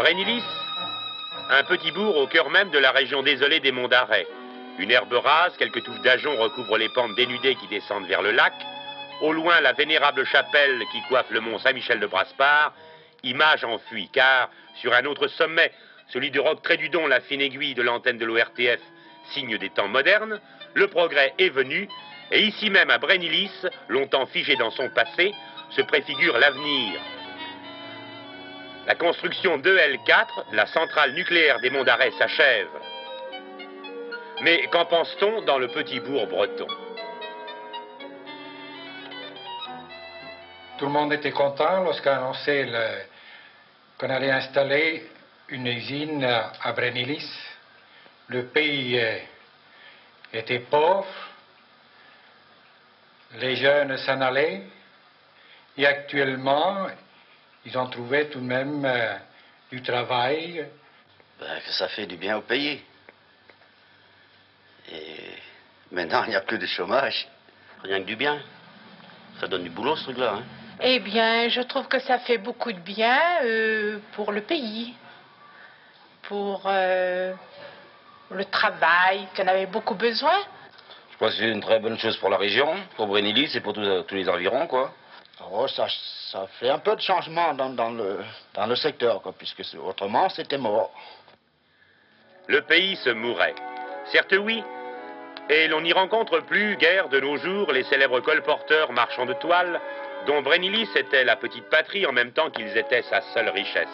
Brénilis, un petit bourg au cœur même de la région désolée des monts d'Arrêt. Une herbe rase, quelques touffes d'ajoncs recouvrent les pentes dénudées qui descendent vers le lac. Au loin, la vénérable chapelle qui coiffe le mont Saint-Michel de Braspar, image enfuie, car sur un autre sommet, celui du roc Trédudon, la fine aiguille de l'antenne de l'ORTF, signe des temps modernes, le progrès est venu, et ici même à Brénilis, longtemps figé dans son passé, se préfigure l'avenir. La construction d'EL4, la centrale nucléaire des Monts d'Arrêt, s'achève. Mais qu'en pense-t-on dans le petit bourg breton? Tout le monde était content lorsqu'on annonçait qu'on allait installer une usine à Brénilis. Le pays euh, était pauvre, les jeunes s'en allaient, et actuellement, ils ont trouvé tout de même euh, du travail. Ben, que ça fait du bien au pays. Et maintenant, il n'y a plus de chômage. Rien que du bien. Ça donne du boulot, ce truc-là. Hein. Eh bien, je trouve que ça fait beaucoup de bien euh, pour le pays, pour euh, le travail qu'on avait beaucoup besoin. Je pense que c'est une très bonne chose pour la région, pour Brénilis et pour tous, tous les environs, quoi. Oh, ça, fait un peu de changement dans, le, dans secteur, puisque autrement, c'était mort. Le pays se mourait. Certes, oui, et l'on n'y rencontre plus guère de nos jours les célèbres colporteurs marchands de toile, dont Brénilis était la petite patrie en même temps qu'ils étaient sa seule richesse.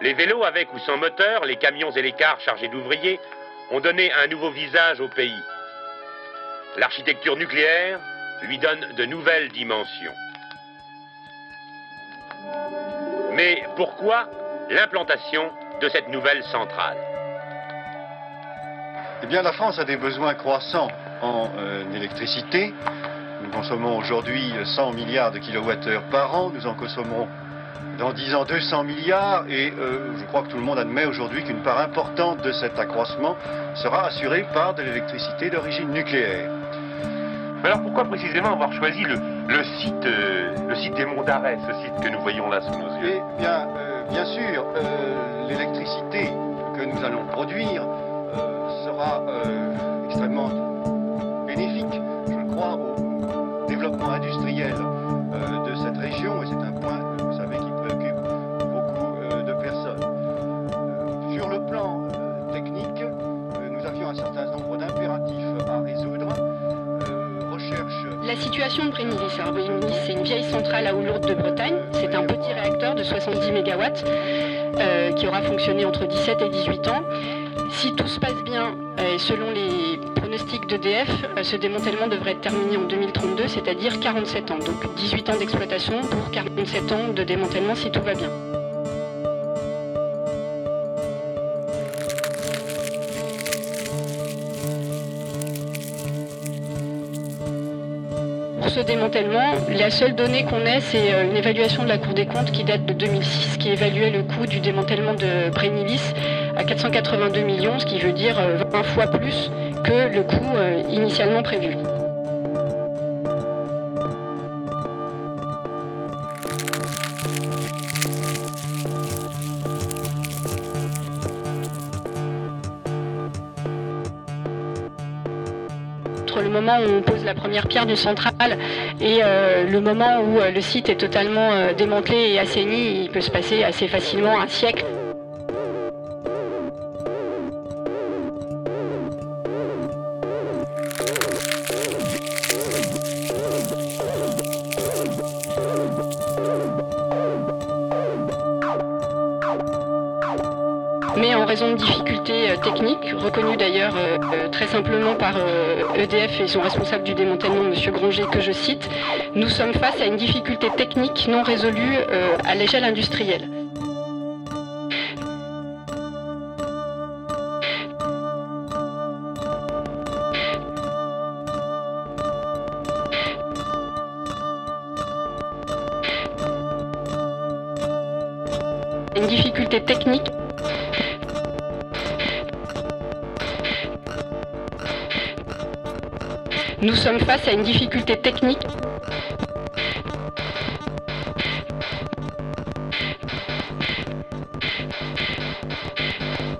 Les vélos avec ou sans moteur, les camions et les cars chargés d'ouvriers ont donné un nouveau visage au pays. L'architecture nucléaire lui donne de nouvelles dimensions. Mais pourquoi l'implantation de cette nouvelle centrale? Eh bien, la France a des besoins croissants en euh, électricité. Nous consommons aujourd'hui 100 milliards de kilowattheures par an. Nous en consommerons dans 10 ans 200 milliards. Et euh, je crois que tout le monde admet aujourd'hui qu'une part importante de cet accroissement sera assurée par de l'électricité d'origine nucléaire. Alors pourquoi précisément avoir choisi le, site, euh, le site des Monts d'Arrêt, ce site que nous voyons là sous nos yeux? Eh bien, bien sûr, l'électricité que nous allons produire sera euh, extrêmement bénéfique, je crois, au développement industriel euh, de cette région, et c'est un situation de Brénilis. Alors c'est une vieille centrale à eau lourde de Bretagne. C'est un petit réacteur de 70 MW qui aura fonctionné entre 17 et 18 ans. Si tout se passe bien, euh, selon les pronostics d'EDF, euh, ce démantèlement devrait être terminé en 2032, c'est-à-dire 47 ans. Donc 18 ans d'exploitation pour 47 ans de démantèlement si tout va bien. Démantèlement, la seule donnée qu'on ait, c'est euh, une évaluation de la Cour des comptes qui date de 2006, qui évaluait le coût du démantèlement de Brénilis à 482 millions, ce qui veut dire 20 euh, fois plus que le coût euh, initialement prévu. Moment où on pose la première pierre d'une centrale et euh, le moment où le site est totalement démantelé et assaini, il peut se passer assez facilement un siècle. Et son responsable du démantèlement, M. Granger, que je cite, nous sommes face à une difficulté technique non résolue à l'échelle industrielle. Une difficulté technique Nous sommes face à une difficulté technique.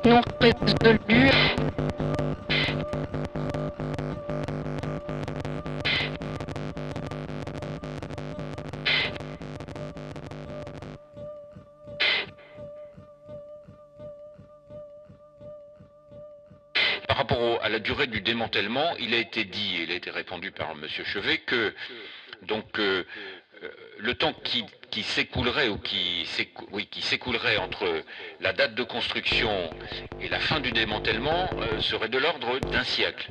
Non rapport à la durée du démantèlement, il a été dit, il a été répondu par M. Chevet, que euh, euh, le temps qui, s'écoulerait ou qui s'écoulerait entre la date de construction et la fin du démantèlement euh, serait de l'ordre d'un siècle.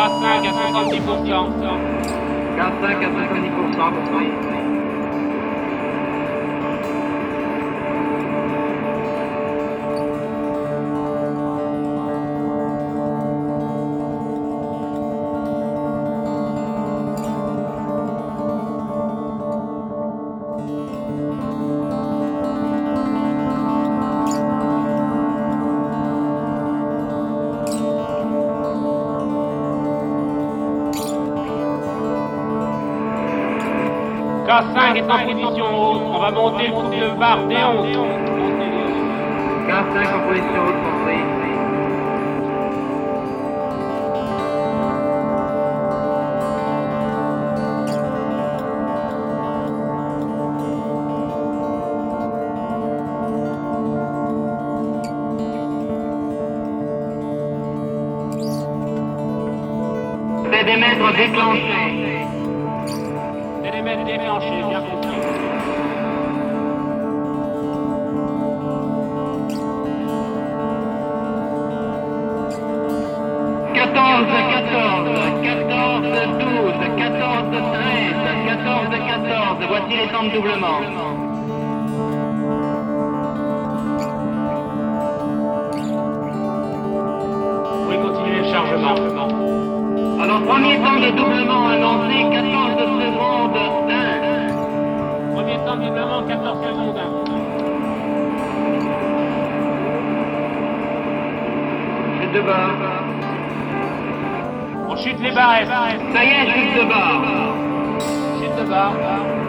85, 85, 90%. 85, 90%. En position haute. On va monter le boulevard Déon. K5 en position haute, compris. Pédémètre déclenché. Périmètre les temps de doublement. Vous pouvez continuer le chargement. Alors, premier temps de doublement annoncé, 14 secondes 1. Premier temps de doublement, 14 secondes. Chute de bas. On chute les barrettes. Ça y est, chute de bas. Chute de barre.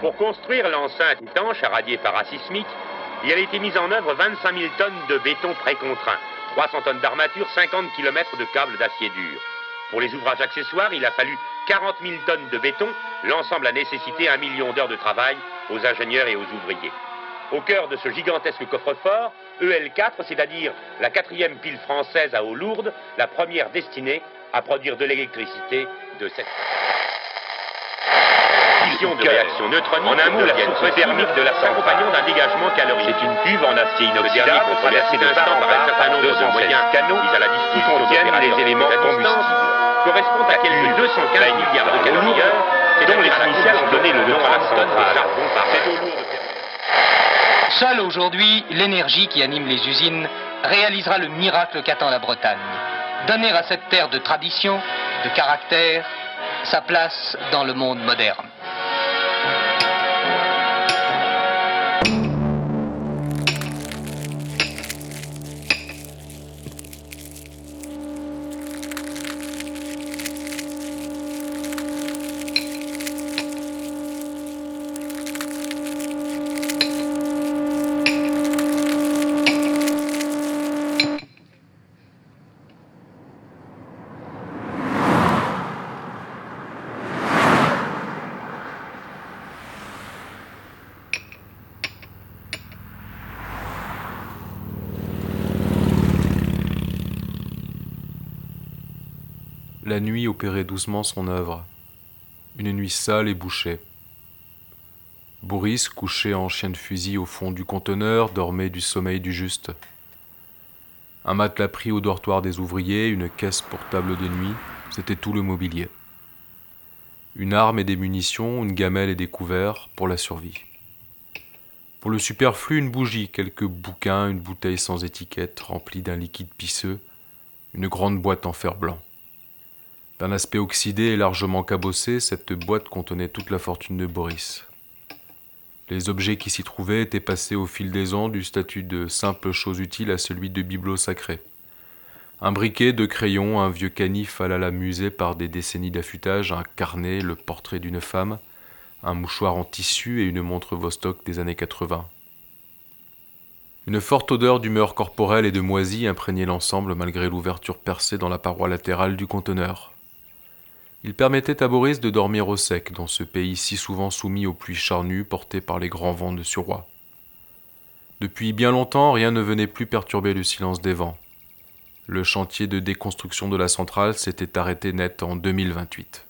Pour construire l'enceinte étanche à radier parasismique, il a été mis en œuvre 25 000 tonnes de béton précontraint, 300 tonnes d'armature, 50 km de câbles d'acier dur. Pour les ouvrages accessoires, il a fallu 40 000 tonnes de béton. L'ensemble a nécessité un million d'heures de travail aux ingénieurs et aux ouvriers. Au cœur de ce gigantesque coffre-fort, EL4, c'est-à-dire la quatrième pile française à eau lourde, la première destinée à produire de l'électricité de cette de réaction neutronique. En un mot, la soupe thermique de la s'accompagnant d'un dégagement calorique. C'est une cuve en acier inoxydable traversée en part par un nombre de moyens canaux mis à la disposition contiennent les éléments combustibles. Correspond à quelques 215 milliards de calories-heure, dont les initiales ont donné le nom à la centrale. Seule aujourd'hui, l'énergie qui anime les usines réalisera le miracle qu'attend la Bretagne. Donner à cette terre de tradition, de caractère, sa place dans le monde moderne. Nuit opérait doucement son œuvre. Une nuit sale et bouchée. Boris, couché en chien de fusil au fond du conteneur, dormait du sommeil du juste. Un matelas pris au dortoir des ouvriers, une caisse pour table de nuit, c'était tout le mobilier. Une arme et des munitions, une gamelle et des couverts pour la survie. Pour le superflu, une bougie, quelques bouquins, une bouteille sans étiquette remplie d'un liquide pisseux, une grande boîte en fer blanc. D'un aspect oxydé et largement cabossé, cette boîte contenait toute la fortune de Boris. Les objets qui s'y trouvaient étaient passés au fil des ans du statut de simple chose utile à celui de bibelot sacré. Un briquet, deux crayons, un vieux canif à la musée par des décennies d'affûtage, un carnet, le portrait d'une femme, un mouchoir en tissu et une montre Vostok des années 80. Une forte odeur d'humeur corporelle et de moisie imprégnait l'ensemble malgré l'ouverture percée dans la paroi latérale du conteneur. Il permettait à Boris de dormir au sec dans ce pays si souvent soumis aux pluies charnues portées par les grands vents de suroît. Depuis bien longtemps, rien ne venait plus perturber le silence des vents. Le chantier de déconstruction de la centrale s'était arrêté net en 2028.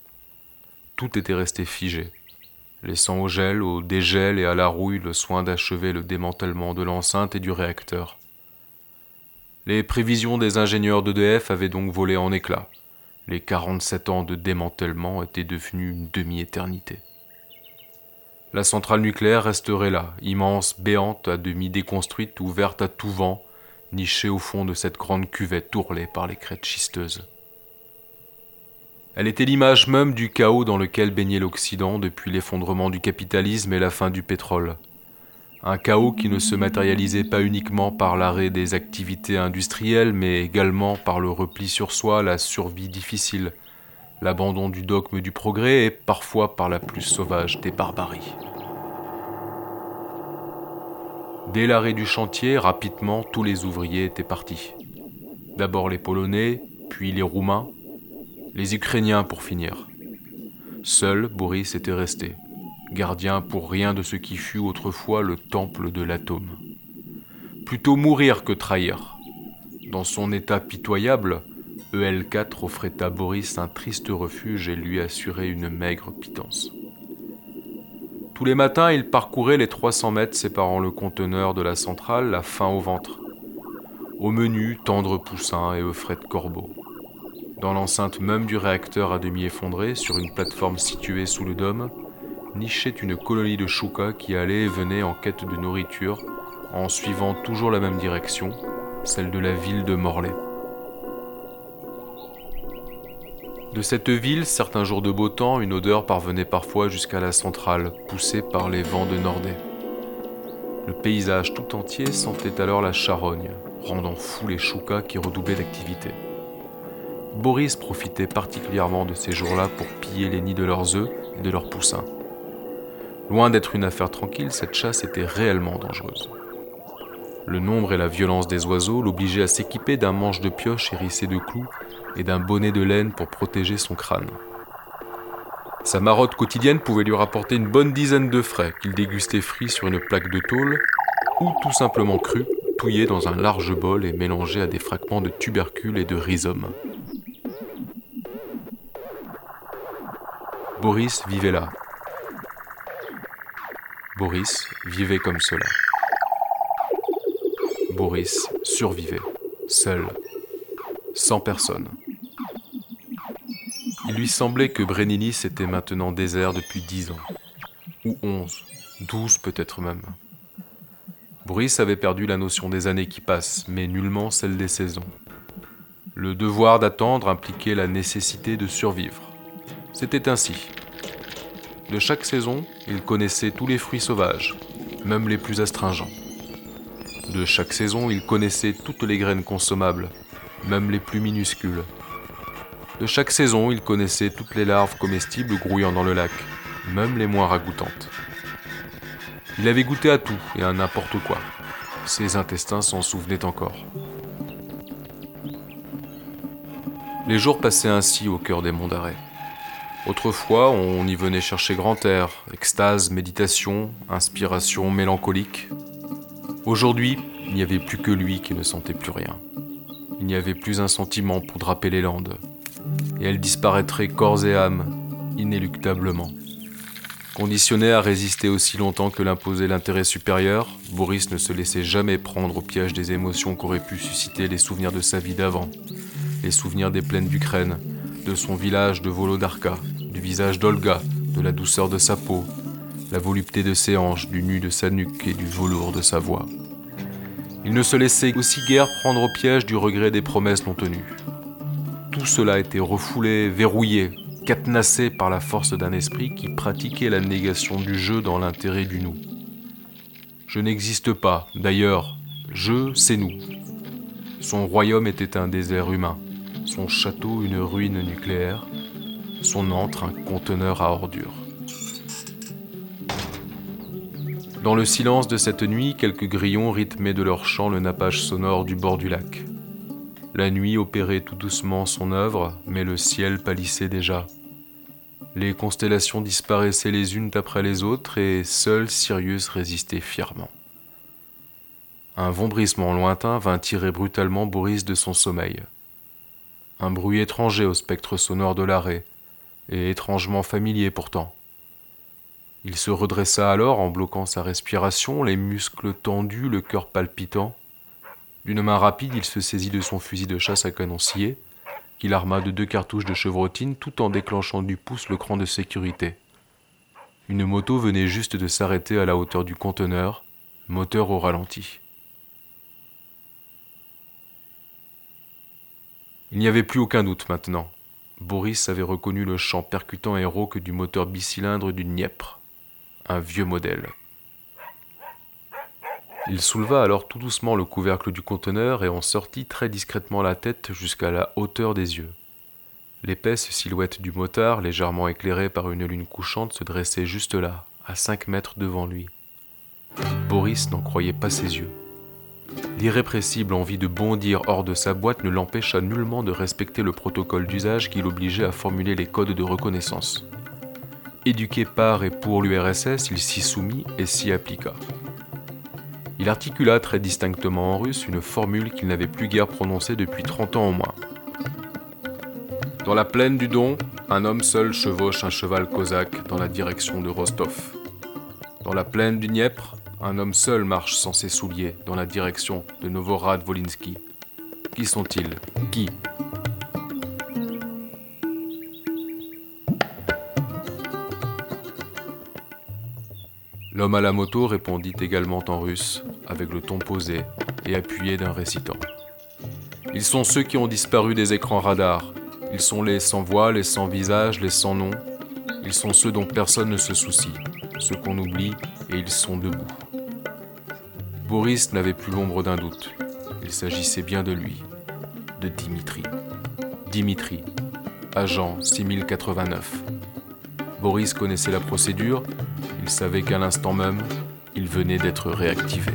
Tout était resté figé, laissant au gel, au dégel et à la rouille le soin d'achever le démantèlement de l'enceinte et du réacteur. Les prévisions des ingénieurs d'EDF avaient donc volé en éclats. Les 47 ans de démantèlement étaient devenus une demi-éternité. La centrale nucléaire resterait là, immense, béante, à demi déconstruite, ouverte à tout vent, nichée au fond de cette grande cuvette ourlée par les crêtes schisteuses. Elle était l'image même du chaos dans lequel baignait l'Occident depuis l'effondrement du capitalisme et la fin du pétrole. Un chaos qui ne se matérialisait pas uniquement par l'arrêt des activités industrielles, mais également par le repli sur soi, la survie difficile, l'abandon du dogme du progrès et parfois par la plus sauvage des barbaries. Dès l'arrêt du chantier, rapidement, tous les ouvriers étaient partis. D'abord les Polonais, puis les Roumains, les Ukrainiens pour finir. Seul Boris était resté, gardien pour rien de ce qui fut autrefois le temple de l'atome. Plutôt mourir que trahir. Dans son état pitoyable, EL4 offrait à Boris un triste refuge et lui assurait une maigre pitance. Tous les matins, il parcourait les 300 mètres séparant le conteneur de la centrale, la faim au ventre. Au menu, tendre poussin et de corbeau. Dans l'enceinte même du réacteur à demi effondré, sur une plateforme située sous le dôme, nichait une colonie de choukas qui allait et venait en quête de nourriture en suivant toujours la même direction, celle de la ville de Morlaix. De cette ville, certains jours de beau temps, une odeur parvenait parfois jusqu'à la centrale, poussée par les vents de Nordais. Le paysage tout entier sentait alors la charogne, rendant fous les choukas qui redoublaient d'activité. Boris profitait particulièrement de ces jours-là pour piller les nids de leurs œufs et de leurs poussins. Loin d'être une affaire tranquille, cette chasse était réellement dangereuse. Le nombre et la violence des oiseaux l'obligeaient à s'équiper d'un manche de pioche hérissé de clous et d'un bonnet de laine pour protéger son crâne. Sa marotte quotidienne pouvait lui rapporter une bonne dizaine de frais qu'il dégustait frits sur une plaque de tôle ou tout simplement cru, touillé dans un large bol et mélangé à des fragments de tubercules et de rhizome. Boris vivait là, Boris vivait comme cela. Boris survivait, seul, sans personne. Il lui semblait que Brénilis était maintenant désert depuis dix ans, ou onze, douze peut-être même. Boris avait perdu la notion des années qui passent, mais nullement celle des saisons. Le devoir d'attendre impliquait la nécessité de survivre. C'était ainsi. De chaque saison, il connaissait tous les fruits sauvages, même les plus astringents. De chaque saison, il connaissait toutes les graines consommables, même les plus minuscules. De chaque saison, il connaissait toutes les larves comestibles grouillant dans le lac, même les moins ragoûtantes. Il avait goûté à tout et à n'importe quoi. Ses intestins s'en souvenaient encore. Les jours passaient ainsi au cœur des monts d'arrêt. Autrefois, on y venait chercher grand air, extase, méditation, inspiration mélancolique. Aujourd'hui, il n'y avait plus que lui qui ne sentait plus rien. Il n'y avait plus un sentiment pour draper les landes, et elle disparaîtrait corps et âme, inéluctablement. Conditionné à résister aussi longtemps que l'imposait l'intérêt supérieur, Boris ne se laissait jamais prendre au piège des émotions qu'auraient pu susciter les souvenirs de sa vie d'avant, les souvenirs des plaines d'Ukraine, de son village de Volodarka, du visage d'Olga, de la douceur de sa peau, la volupté de ses hanches, du nu de sa nuque et du velours de sa voix. Il ne se laissait aussi guère prendre au piège du regret des promesses non tenues. Tout cela était refoulé, verrouillé, cadenassé par la force d'un esprit qui pratiquait la négation du jeu dans l'intérêt du nous. Je n'existe pas, d'ailleurs, je, c'est nous. Son royaume était un désert humain, son château une ruine nucléaire, son antre un conteneur à ordures. Dans le silence de cette nuit, quelques grillons rythmaient de leur chant le nappage sonore du bord du lac. La nuit opérait tout doucement son œuvre, mais le ciel pâlissait déjà. Les constellations disparaissaient les unes après les autres et seul Sirius résistait fièrement. Un vombrissement lointain vint tirer brutalement Boris de son sommeil. Un bruit étranger au spectre sonore de l'arrêt, et étrangement familier pourtant. Il se redressa alors en bloquant sa respiration, les muscles tendus, le cœur palpitant. D'une main rapide, il se saisit de son fusil de chasse à canon scié, qu'il arma de deux cartouches de chevrotine tout en déclenchant du pouce le cran de sécurité. Une moto venait juste de s'arrêter à la hauteur du conteneur, moteur au ralenti. Il n'y avait plus aucun doute maintenant. Boris avait reconnu le chant percutant et rauque du moteur bicylindre du Dniepr un vieux modèle. Il souleva alors tout doucement le couvercle du conteneur et en sortit très discrètement la tête jusqu'à la hauteur des yeux. L'épaisse silhouette du motard, légèrement éclairée par une lune couchante, se dressait juste là, à cinq mètres devant lui. Boris n'en croyait pas ses yeux. L'irrépressible envie de bondir hors de sa boîte ne l'empêcha nullement de respecter le protocole d'usage qui l'obligeait à formuler les codes de reconnaissance. Éduqué par et pour l'URSS, il s'y soumit et s'y appliqua. Il articula très distinctement en russe une formule qu'il n'avait plus guère prononcée depuis 30 ans au moins. Dans la plaine du Don, un homme seul chevauche un cheval cosaque dans la direction de Rostov. Dans la plaine du Dniepr, un homme seul marche sans ses souliers dans la direction de Novorad-Volinsky. Qui sont-ils? Qui? L'homme à la moto répondit également en russe, avec le ton posé et appuyé d'un récitant. Ils sont ceux qui ont disparu des écrans radars. Ils sont les sans voix, les sans visage, les sans nom. Ils sont ceux dont personne ne se soucie, ceux qu'on oublie, et ils sont debout. Boris n'avait plus l'ombre d'un doute. Il s'agissait bien de lui, de Dimitri. Dimitri, agent 6089. Boris connaissait la procédure, il savait qu'à l'instant même, il venait d'être réactivé.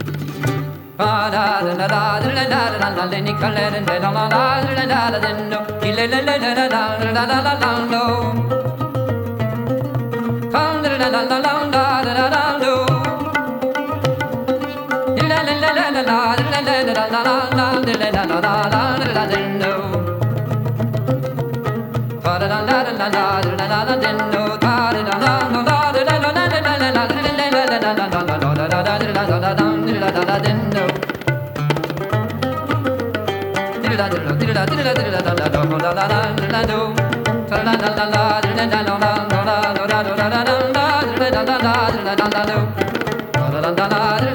Hello.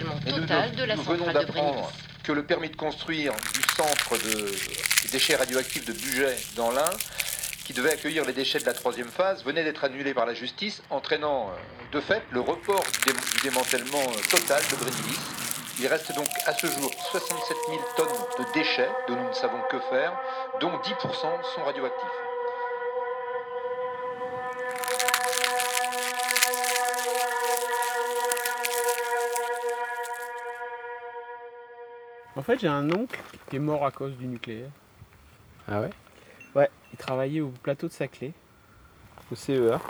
démantèlement total de la nous centrale de d'apprendre que le permis de construire du centre de des déchets radioactifs de Bugey dans l'Ain qui devait accueillir les déchets de la troisième phase, venait d'être annulé par la justice, entraînant euh, de fait le report du, dé- du démantèlement euh, total de Brénilis. Il reste donc à ce jour 67 000 tonnes de déchets dont nous ne savons que faire, dont 10% sont radioactifs. En fait, j'ai un oncle qui est mort à cause du nucléaire. Ah ouais? Ouais, il travaillait au plateau de Saclay, au CEA.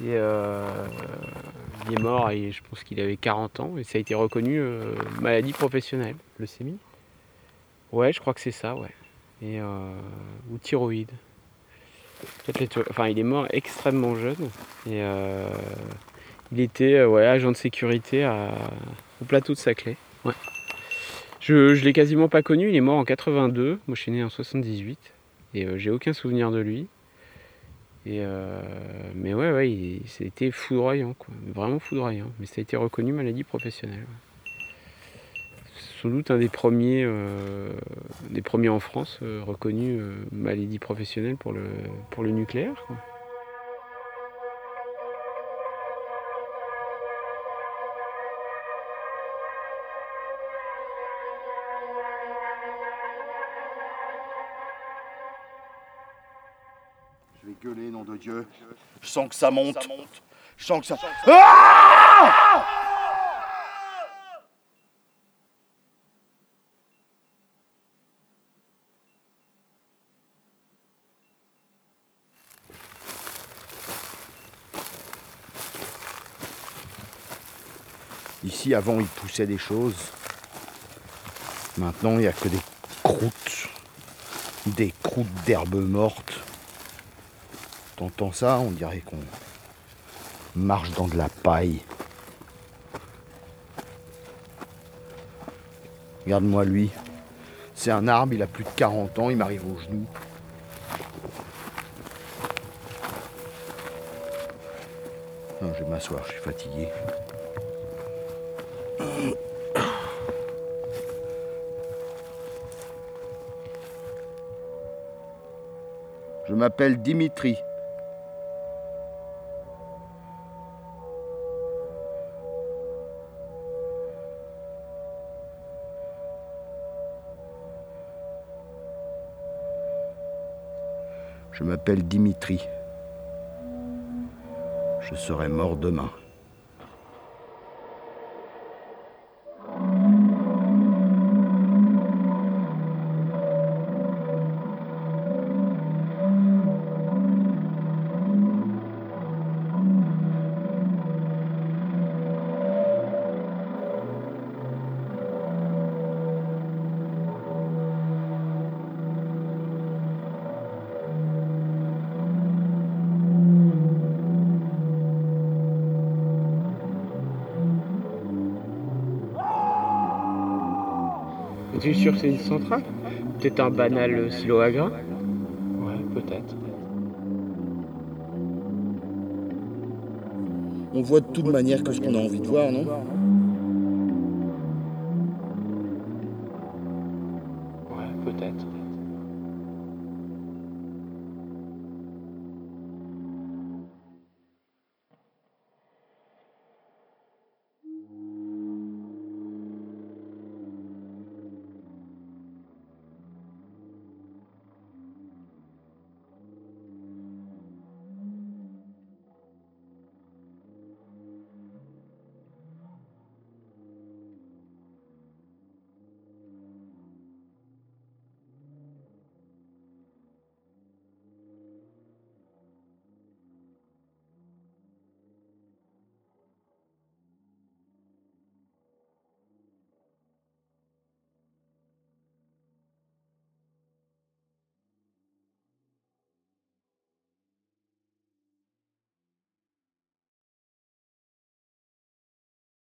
Et euh, il est mort et je pense qu'il avait 40 ans et ça a été reconnu euh, maladie professionnelle. Leucémie? Ouais, je crois que c'est ça, ouais. Et, euh, ou thyroïde. Les Enfin, il est mort extrêmement jeune. Et il était ouais, agent de sécurité à- au plateau de Saclay. Ouais. Je, je l'ai quasiment pas connu, il est mort en 82. Moi, je suis né en 78. Et euh, j'ai aucun souvenir de lui. Euh, mais ouais, ouais, c'était foudroyant, quoi. Vraiment foudroyant. Mais ça a été reconnu maladie professionnelle. sans doute un des premiers, euh, des premiers en France reconnus maladie professionnelle pour le, pour le nucléaire. Je vais gueuler, nom de Dieu. Je sens que ça monte. Je sens que ça. Ah Ici, avant, il poussait des choses. Maintenant, il n'y a que des croûtes. Des croûtes d'herbes mortes. T'entends ça, on dirait qu'on marche dans de la paille. Regarde-moi lui. C'est un arbre, il a plus de 40 ans, il m'arrive aux genoux. Non, je vais m'asseoir, je suis fatigué. Je m'appelle Dimitri. Je m'appelle Dimitri. Je serai mort demain. Es-tu sûr que c'est une centrale? Peut-être un banal silo à grains? Ouais, peut-être. On voit de toute manière que ce qu'on a envie de voir, non?